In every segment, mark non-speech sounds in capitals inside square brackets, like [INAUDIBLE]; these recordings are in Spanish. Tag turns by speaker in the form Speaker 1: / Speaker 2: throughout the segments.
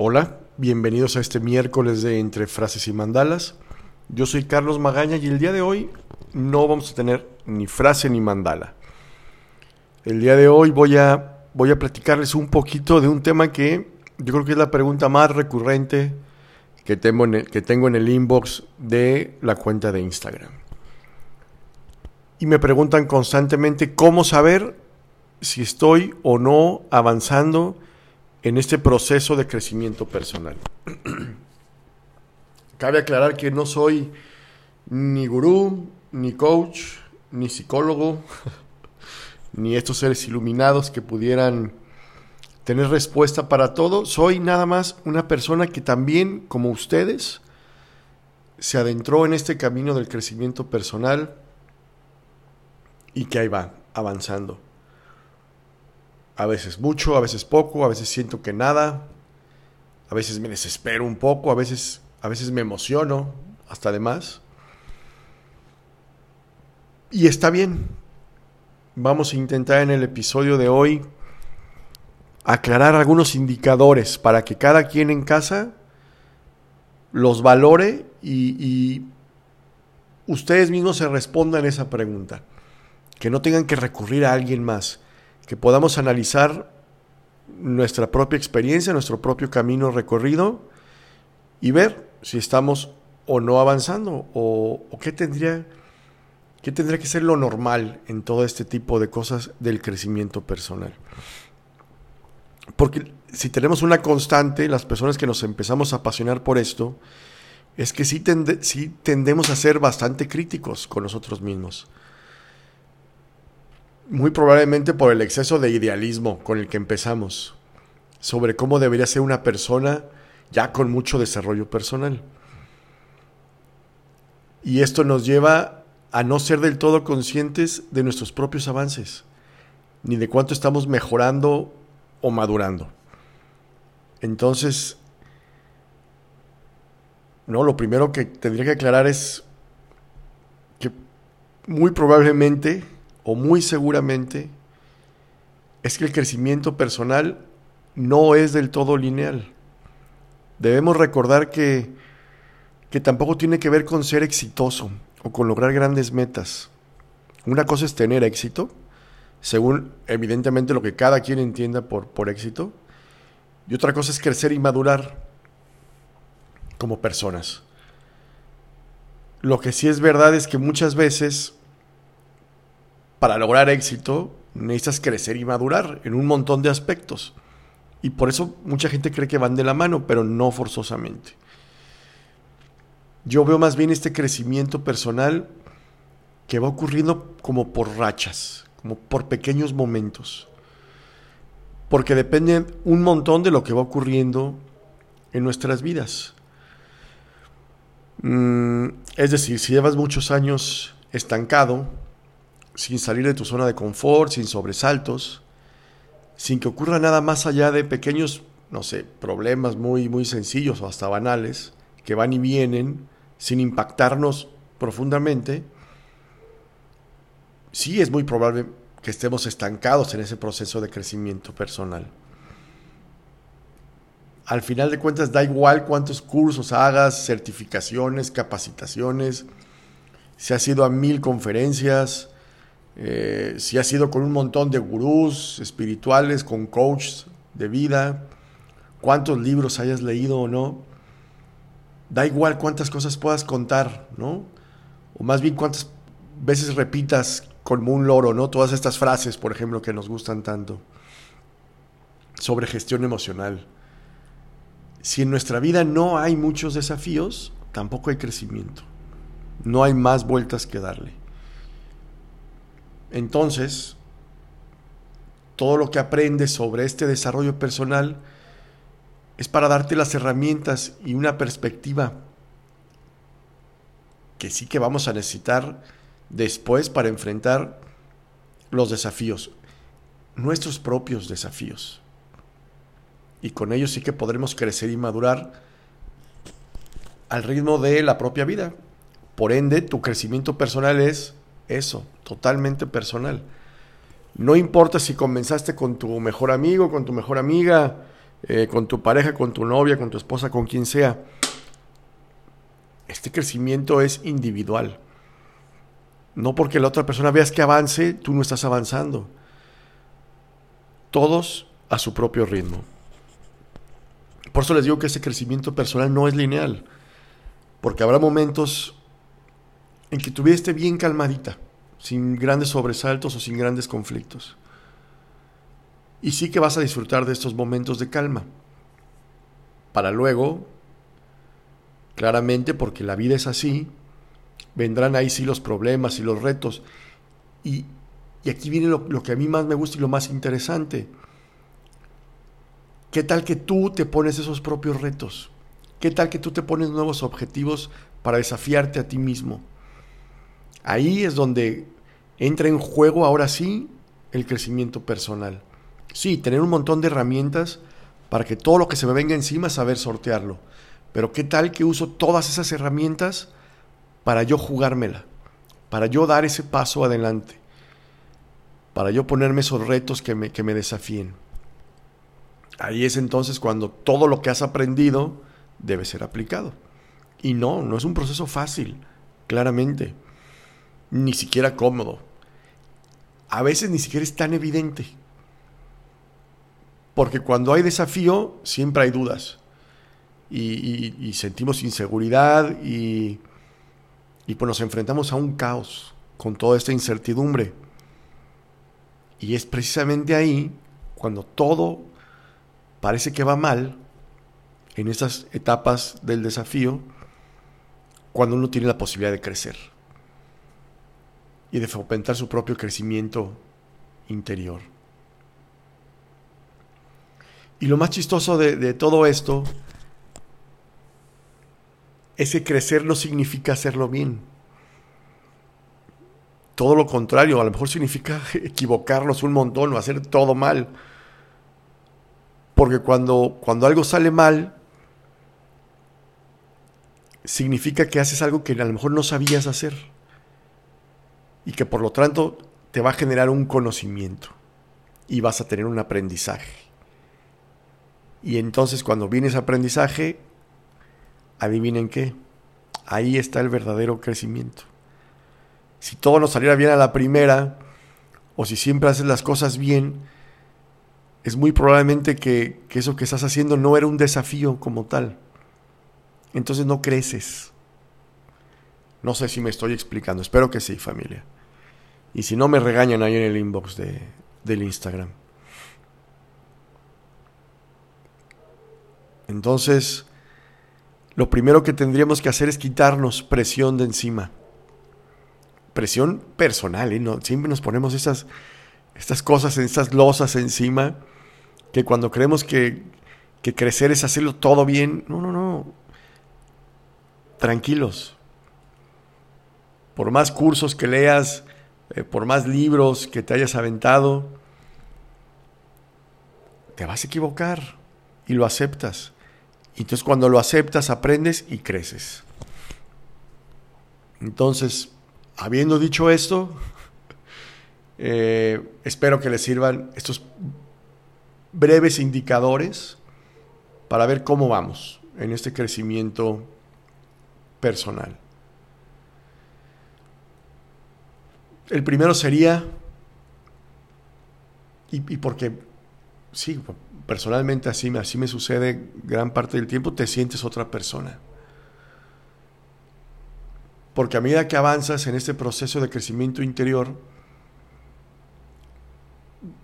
Speaker 1: Hola, bienvenidos a este miércoles de Entre Frases y Mandalas. Yo soy Carlos Magaña y el día de hoy no vamos a tener ni frase ni mandala. El día de hoy voy a, voy a platicarles un poquito de un tema que yo creo que es la pregunta más recurrente que tengo en el, que tengo en el inbox de la cuenta de Instagram. Y me preguntan constantemente cómo saber si estoy o no avanzando en este proceso de crecimiento personal. [CLEARS THROAT] Cabe aclarar que no soy ni gurú, ni coach, ni psicólogo, [LAUGHS] ni estos seres iluminados que pudieran tener respuesta para todo. Soy nada más una persona que también, como ustedes, se adentró en este camino del crecimiento personal y que ahí va, avanzando. A veces mucho, a veces poco, a veces siento que nada, a veces me desespero un poco, a veces, a veces me emociono, hasta además. Y está bien. Vamos a intentar en el episodio de hoy aclarar algunos indicadores para que cada quien en casa los valore y, y ustedes mismos se respondan esa pregunta. Que no tengan que recurrir a alguien más que podamos analizar nuestra propia experiencia, nuestro propio camino recorrido y ver si estamos o no avanzando o, qué tendría qué tendría que ser lo normal en todo este tipo de cosas del crecimiento personal. Porque si tenemos una constante, las personas que nos empezamos a apasionar por esto, es que sí, sí tendemos a ser bastante críticos con nosotros mismos muy probablemente por el exceso de idealismo con el que empezamos, sobre cómo debería ser una persona ya con mucho desarrollo personal. Y esto nos lleva a no ser del todo conscientes de nuestros propios avances, ni de cuánto estamos mejorando o madurando. Entonces, no, lo primero que tendría que aclarar es que muy probablemente o muy seguramente es que el crecimiento personal no es del todo lineal. Debemos recordar que, que tampoco tiene que ver con ser exitoso o con lograr grandes metas. Una cosa es tener éxito, según evidentemente lo que cada quien entienda por, por éxito, y otra cosa es crecer y madurar como personas. Lo que sí es verdad es que muchas veces para lograr éxito necesitas crecer y madurar en un montón de aspectos. Y por eso mucha gente cree que van de la mano, pero no forzosamente. Yo veo más bien este crecimiento personal que va ocurriendo como por rachas, como por pequeños momentos. Porque depende un montón de lo que va ocurriendo en nuestras vidas. Mm, es decir, si llevas muchos años estancado, sin salir de tu zona de confort, sin sobresaltos, sin que ocurra nada más allá de pequeños, no sé, problemas muy, muy sencillos o hasta banales, que van y vienen, sin impactarnos profundamente, sí es muy probable que estemos estancados en ese proceso de crecimiento personal. Al final de cuentas, da igual cuántos cursos hagas, certificaciones, capacitaciones, si has ido a mil conferencias, eh, si has ido con un montón de gurús espirituales, con coaches de vida, cuántos libros hayas leído o no, da igual cuántas cosas puedas contar, ¿no? O más bien cuántas veces repitas como un loro, ¿no? Todas estas frases, por ejemplo, que nos gustan tanto sobre gestión emocional. Si en nuestra vida no hay muchos desafíos, tampoco hay crecimiento. No hay más vueltas que darle. Entonces, todo lo que aprendes sobre este desarrollo personal es para darte las herramientas y una perspectiva que sí que vamos a necesitar después para enfrentar los desafíos, nuestros propios desafíos. Y con ellos sí que podremos crecer y madurar al ritmo de la propia vida. Por ende, tu crecimiento personal es eso, totalmente personal. No importa si comenzaste con tu mejor amigo, con tu mejor amiga, eh, con tu pareja, con tu novia, con tu esposa, con quien sea. Este crecimiento es individual. No porque la otra persona veas que avance, tú no estás avanzando. Todos a su propio ritmo. Por eso les digo que ese crecimiento personal no es lineal. Porque habrá momentos en que tu bien calmadita, sin grandes sobresaltos o sin grandes conflictos. Y sí que vas a disfrutar de estos momentos de calma. Para luego, claramente, porque la vida es así, vendrán ahí sí los problemas y los retos. Y, aquí viene lo que a mí más me gusta y lo más interesante. ¿Qué tal que tú te pones esos propios retos? ¿Qué tal que tú te pones nuevos objetivos para desafiarte a ti mismo? Ahí es donde entra en juego ahora sí el crecimiento personal. Sí, tener un montón de herramientas para que todo lo que se me venga encima saber sortearlo. Pero ¿qué tal que uso todas esas herramientas para yo jugármela? Para yo dar ese paso adelante. Para yo ponerme esos retos que me, que me desafíen. Ahí es entonces cuando todo lo que has aprendido debe ser aplicado. Y no, no es un proceso fácil, claramente. Ni siquiera cómodo. A veces ni siquiera es tan evidente. Porque cuando hay desafío, siempre hay dudas. Y, sentimos inseguridad y, y pues nos enfrentamos a un caos con toda esta incertidumbre. Y es precisamente ahí cuando todo parece que va mal en estas etapas del desafío cuando uno tiene la posibilidad de crecer y de fomentar su propio crecimiento interior. Y lo más chistoso de, todo esto es que crecer no significa hacerlo bien. Todo lo contrario, a lo mejor significa [LAUGHS] equivocarnos un montón o hacer todo mal. Porque cuando, cuando algo sale mal, significa que haces algo que a lo mejor no sabías hacer. Y que por lo tanto te va a generar un conocimiento. Y vas a tener un aprendizaje. Y entonces cuando viene ese aprendizaje, adivinen qué, ahí está el verdadero crecimiento. Si todo nos saliera bien a la primera, o si siempre haces las cosas bien, es muy probablemente que, eso que estás haciendo no era un desafío como tal. Entonces no creces. No sé si me estoy explicando. Espero que sí, familia. Y si no, me regañan ahí en el inbox de, del Instagram. Entonces, lo primero que tendríamos que hacer es quitarnos presión de encima. Presión personal, ¿eh? No, siempre nos ponemos esas, estas cosas, estas losas encima, que cuando creemos que, que crecer es hacerlo todo bien, no, no, no. Tranquilos. Por más cursos que leas, eh, por más libros que te hayas aventado, te vas a equivocar y lo aceptas. Y entonces cuando lo aceptas, aprendes y creces. Entonces, habiendo dicho esto, [LAUGHS] eh, espero que les sirvan estos breves indicadores para ver cómo vamos en este crecimiento personal. El primero sería, y, porque, sí, personalmente así, así me sucede gran parte del tiempo, te sientes otra persona. Porque a medida que avanzas en este proceso de crecimiento interior,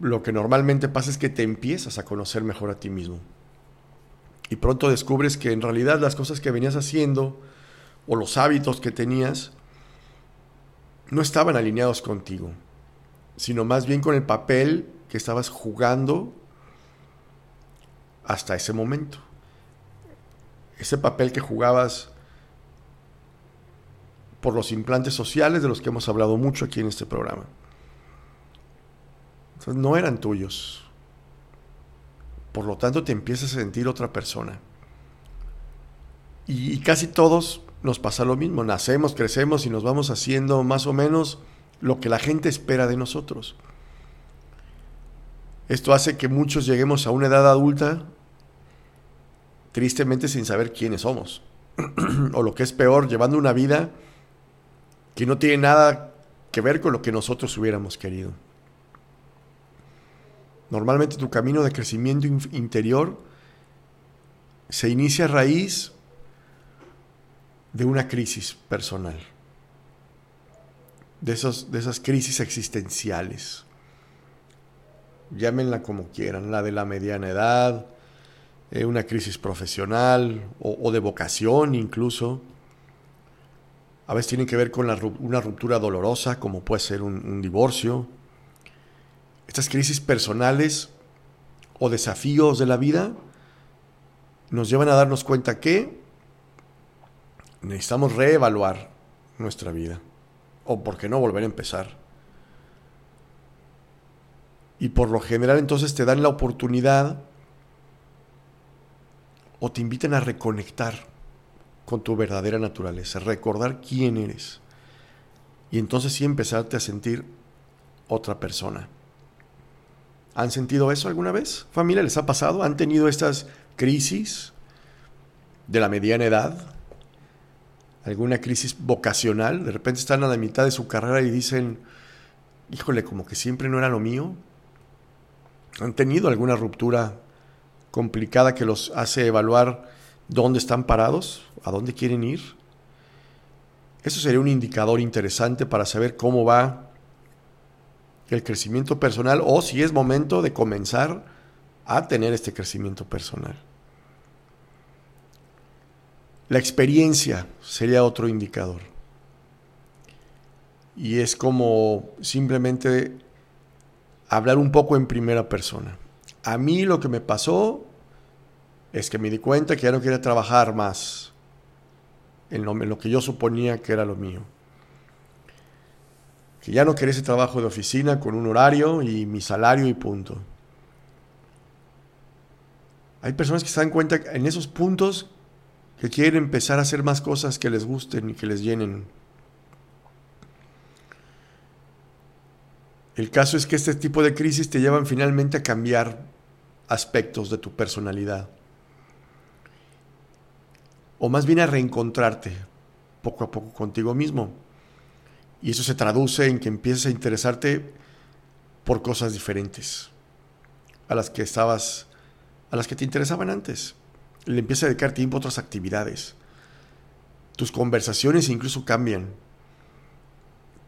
Speaker 1: lo que normalmente pasa es que te empiezas a conocer mejor a ti mismo. Y pronto descubres que en realidad las cosas que venías haciendo o los hábitos que tenías no estaban alineados contigo, sino más bien con el papel que estabas jugando hasta ese momento. Ese papel que jugabas por los implantes sociales de los que hemos hablado mucho aquí en este programa no eran tuyos. Por lo tanto, te empiezas a sentir otra persona. Y, casi todos nos pasa lo mismo. Nacemos, crecemos y nos vamos haciendo más o menos lo que la gente espera de nosotros. Esto hace que muchos lleguemos a una edad adulta tristemente sin saber quiénes somos. [CLEARS THROAT] o lo que es peor, llevando una vida que no tiene nada que ver con lo que nosotros hubiéramos querido. Normalmente tu camino de crecimiento interior se inicia a raíz de una crisis personal, de, esos, de esas crisis existenciales. Llámenla como quieran, la de la mediana edad, eh, una crisis profesional o, de vocación incluso. A veces tienen que ver con una ruptura dolorosa, como puede ser un divorcio. Estas crisis personales o desafíos de la vida nos llevan a darnos cuenta que necesitamos reevaluar nuestra vida. O, ¿por qué no, volver a empezar? Y por lo general entonces te dan la oportunidad o te invitan a reconectar con tu verdadera naturaleza, recordar quién eres. Y entonces sí empezarte a sentir otra persona. ¿Han sentido eso alguna vez? ¿Familia les ha pasado? ¿Han tenido estas crisis de la mediana edad, alguna crisis vocacional, de repente están a la mitad de su carrera y dicen, híjole, como que siempre no era lo mío. Han tenido alguna ruptura complicada que los hace evaluar dónde están parados, a dónde quieren ir. Eso sería un indicador interesante para saber cómo va el crecimiento personal o si es momento de comenzar a tener este crecimiento personal. La experiencia sería otro indicador. Y es como simplemente hablar un poco en primera persona. A mí lo que me pasó es que me di cuenta que ya no quería trabajar más en lo, que yo suponía que era lo mío. Que ya no quería ese trabajo de oficina con un horario y mi salario y punto. Hay personas que se dan cuenta en esos puntos que quieren empezar a hacer más cosas que les gusten y que les llenen. El caso es que este tipo de crisis te llevan finalmente a cambiar aspectos de tu personalidad. O más bien a reencontrarte poco a poco contigo mismo. Y eso se traduce en que empieces a interesarte por cosas diferentes a las que estabas a las que te interesaban antes. Le empiezas a dedicar tiempo a otras actividades. Tus conversaciones incluso cambian.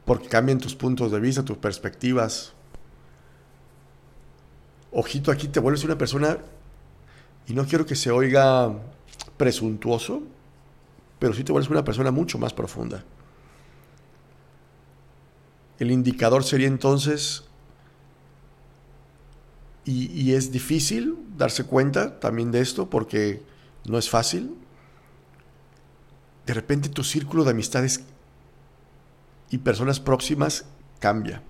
Speaker 1: Porque cambian tus puntos de vista, tus perspectivas. Ojito, aquí te vuelves una persona, y no quiero que se oiga presuntuoso, pero sí te vuelves una persona mucho más profunda. El indicador sería entonces y, es difícil darse cuenta también de esto porque no es fácil. De repente tu círculo de amistades y personas próximas cambia.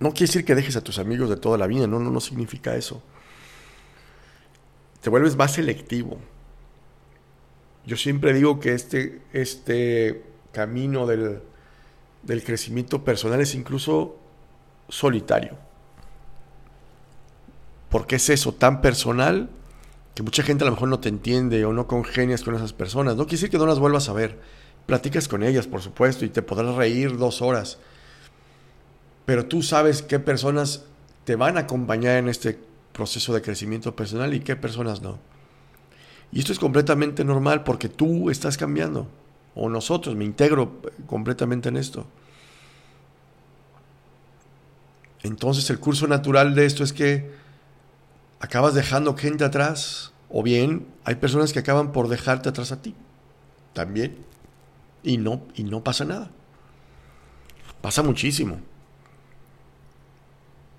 Speaker 1: No quiere decir que dejes a tus amigos de toda la vida, no, no, no significa eso. Te vuelves más selectivo. Yo siempre digo que este, este camino del, del crecimiento personal es incluso solitario porque es eso tan personal que mucha gente a lo mejor no te entiende o no congenias con esas personas. No quiere decir que no las vuelvas a ver. Platicas con ellas, por supuesto, y te podrás reír dos horas. Pero tú sabes qué personas te van a acompañar en este proceso de crecimiento personal y qué personas no. Y esto es completamente normal porque tú estás cambiando. O nosotros, me integro completamente en esto. Entonces el curso natural de esto es que acabas dejando gente atrás o bien hay personas que acaban por dejarte atrás a ti también y no y no pasa nada. Pasa muchísimo.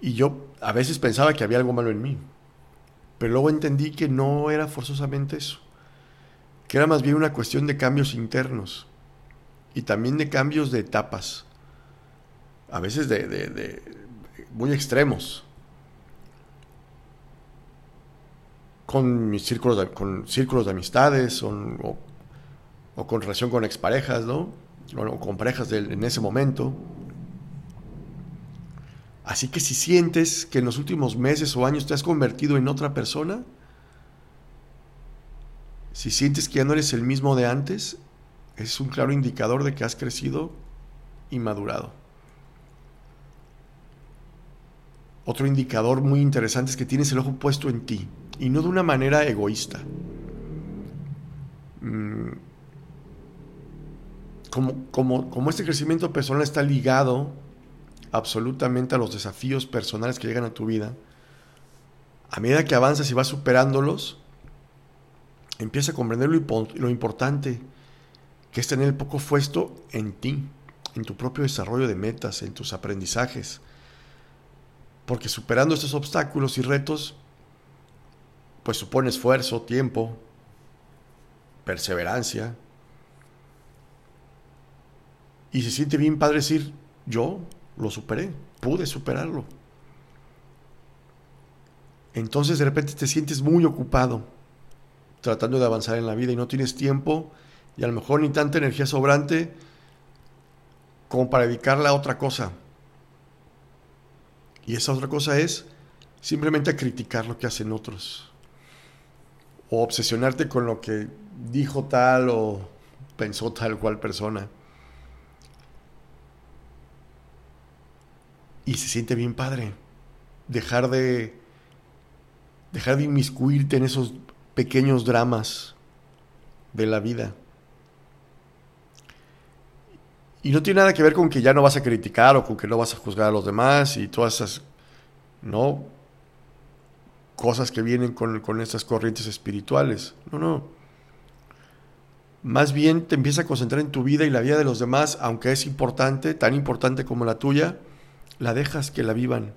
Speaker 1: Y yo a veces pensaba que había algo malo en mí, pero luego entendí que no era forzosamente eso, que era más bien una cuestión de cambios internos y también de cambios de etapas, a veces de, de muy extremos. Con mis círculos de, con círculos de amistades o, con relación con exparejas, ¿no? O con parejas en ese momento. Así que si sientes que en los últimos meses o años te has convertido en otra persona, Si sientes que ya no eres el mismo de antes, es un claro indicador de que has crecido y madurado. Otro indicador muy interesante es que tienes el ojo puesto en ti y no de una manera egoísta. Mm, como, como, como este crecimiento personal está ligado absolutamente a los desafíos personales que llegan a tu vida, a medida que avanzas y vas superándolos, empieza a comprender lo, lo importante que es tener el poco puesto en ti, en tu propio desarrollo de metas, en tus aprendizajes. Porque superando estos obstáculos y retos, pues supone esfuerzo, tiempo, perseverancia. Y se siente bien padre decir, yo lo superé, pude superarlo. Entonces de repente te sientes muy ocupado tratando de avanzar en la vida y no tienes tiempo y a lo mejor ni tanta energía sobrante como para dedicarla a otra cosa. Y esa otra cosa es simplemente a criticar lo que hacen otros. O obsesionarte con lo que dijo tal o pensó tal cual persona. Y se siente bien padre. Dejar de. Dejar de inmiscuirte en esos pequeños dramas de la vida. Y no tiene nada que ver con que ya no vas a criticar o con que no vas a juzgar a los demás y todas esas, ¿no? Cosas que vienen con, con estas corrientes espirituales. No, no. Más bien te empieza a concentrar en tu vida y la vida de los demás, aunque es importante, tan importante como la tuya, la dejas que la vivan.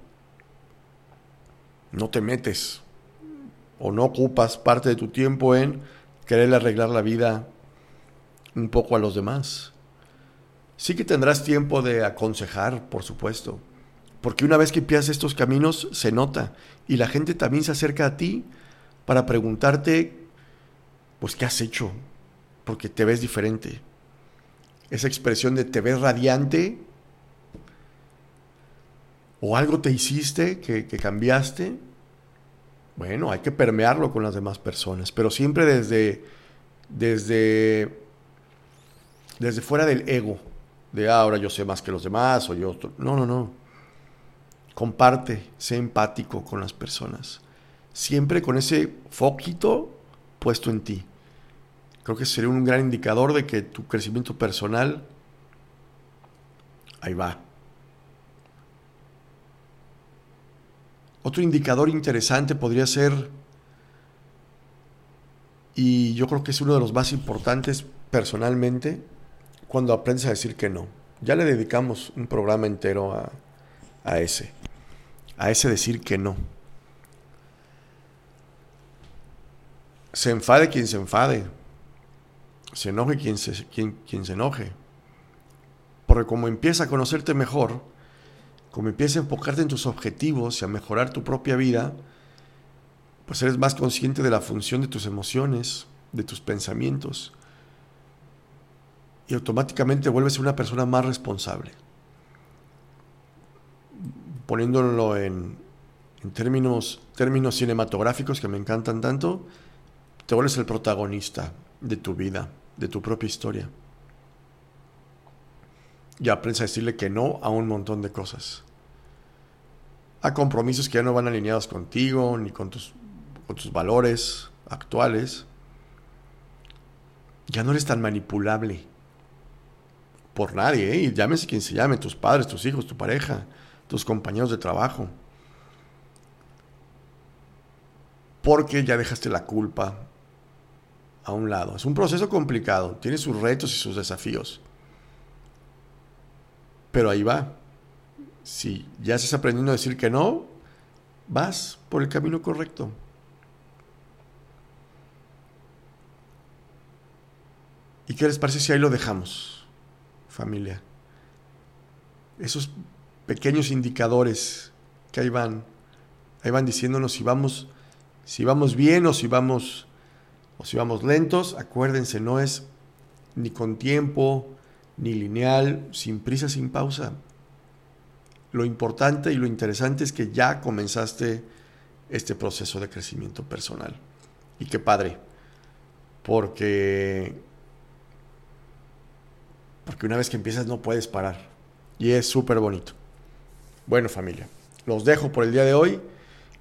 Speaker 1: No te metes o no ocupas parte de tu tiempo en querer arreglar la vida un poco a los demás. Sí que tendrás tiempo de aconsejar, por supuesto, porque una vez que empiezas estos caminos se nota y la gente también se acerca a ti para preguntarte, pues, ¿qué has hecho? Porque te ves diferente. Esa expresión de te ves radiante o algo te hiciste que, cambiaste, bueno, hay que permearlo con las demás personas, pero siempre desde, desde, desde fuera del ego, de ah, ahora yo sé más que los demás, o yo... No, no, no. Comparte, sé empático con las personas. Siempre con ese foquito puesto en ti. Creo que sería un gran indicador de que tu crecimiento personal, ahí va, Otro indicador interesante podría ser, y yo creo que es uno de los más importantes personalmente, cuando aprendes a decir que no. Ya le dedicamos un programa entero a, a ese, a ese decir que no. Se enfade quien se enfade, se enoje quien se, quien, quien se enoje. Porque como empieza a conocerte mejor, como empiezas a enfocarte en tus objetivos y a mejorar tu propia vida, pues eres más consciente de la función de tus emociones, de tus pensamientos, y automáticamente vuelves una persona más responsable. Poniéndolo en, términos, cinematográficos que me encantan tanto, te vuelves el protagonista de tu vida, de tu propia historia y aprendes a decirle que no a un montón de cosas. A compromisos que ya no van alineados contigo ni con tus, valores actuales. Ya no eres tan manipulable por nadie, ¿eh? llámese quien se llame, tus padres, tus hijos, tu pareja, tus compañeros de trabajo. Porque ya dejaste la culpa a un lado. Es un proceso complicado, tiene sus retos y sus desafíos. Pero ahí va. Si ya estás aprendiendo a decir que no, vas por el camino correcto. ¿Y qué les parece si ahí lo dejamos, familia? Esos pequeños indicadores que ahí van, ahí van diciéndonos si vamos, si vamos bien o si vamos, o si vamos lentos. Acuérdense, no es ni con tiempo, ni lineal, sin prisa, sin pausa. Lo importante y lo interesante es que ya comenzaste este proceso de crecimiento personal. Y qué padre. porque porque una vez que empiezas no puedes parar y es súper bonito. Bueno familia, los dejo por el día de hoy.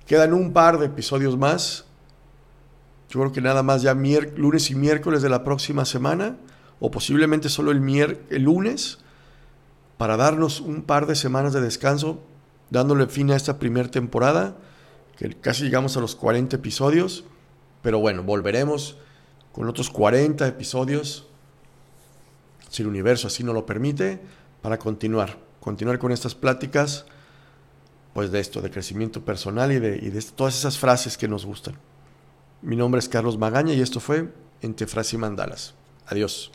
Speaker 1: Quedan un par de episodios más. Yo creo que nada más ya lunes y miércoles de la próxima semana o posiblemente solo el, lunes para darnos un par de semanas de descanso, dándole fin a esta primera temporada, que casi llegamos a los 40 episodios, pero bueno, volveremos con otros 40 episodios, si el universo así no lo permite, para continuar, continuar con estas pláticas, pues de esto, de crecimiento personal y de, y de todas esas frases que nos gustan. Mi nombre es Carlos Magaña y esto fue Entre Frases y Mandalas. Adiós.